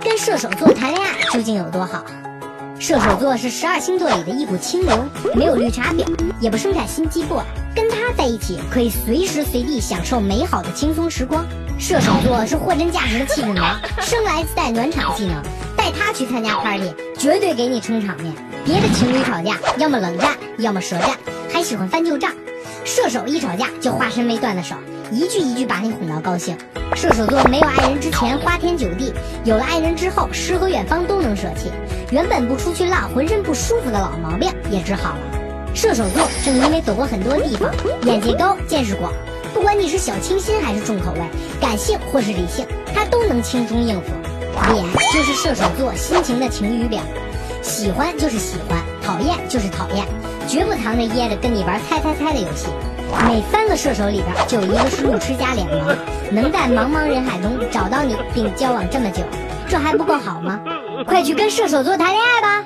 跟射手座谈恋爱究竟有多好？射手座是十二星座里的一股清流，没有绿茶婊，也不生产心机 boy。跟他在一起，可以随时随地享受美好的轻松时光。射手座是货真价实的气氛王，生来自带暖场技能。带他去参加 party，绝对给你撑场面。别的情侣吵架，要么冷战，要么舌战，还喜欢翻旧账。射手一吵架就化身为断的手，一句一句把你哄到高兴。射手座没有爱人之前花天酒地，有了爱人之后诗和远方都能舍弃。原本不出去浪，浑身不舒服的老毛病也治好了。射手座正因为走过很多地方，眼界高，见识广，不管你是小清新还是重口味，感性或是理性，他都能轻松应付。脸就是射手座心情的晴雨表，喜欢就是喜欢，讨厌就是讨厌，绝不藏着掖着跟你玩猜猜猜的游戏。每三个射手里边就有一个是路痴加脸盲，能在茫茫人海中找到你并交往这么久，这还不够好吗？快去跟射手座谈恋爱吧！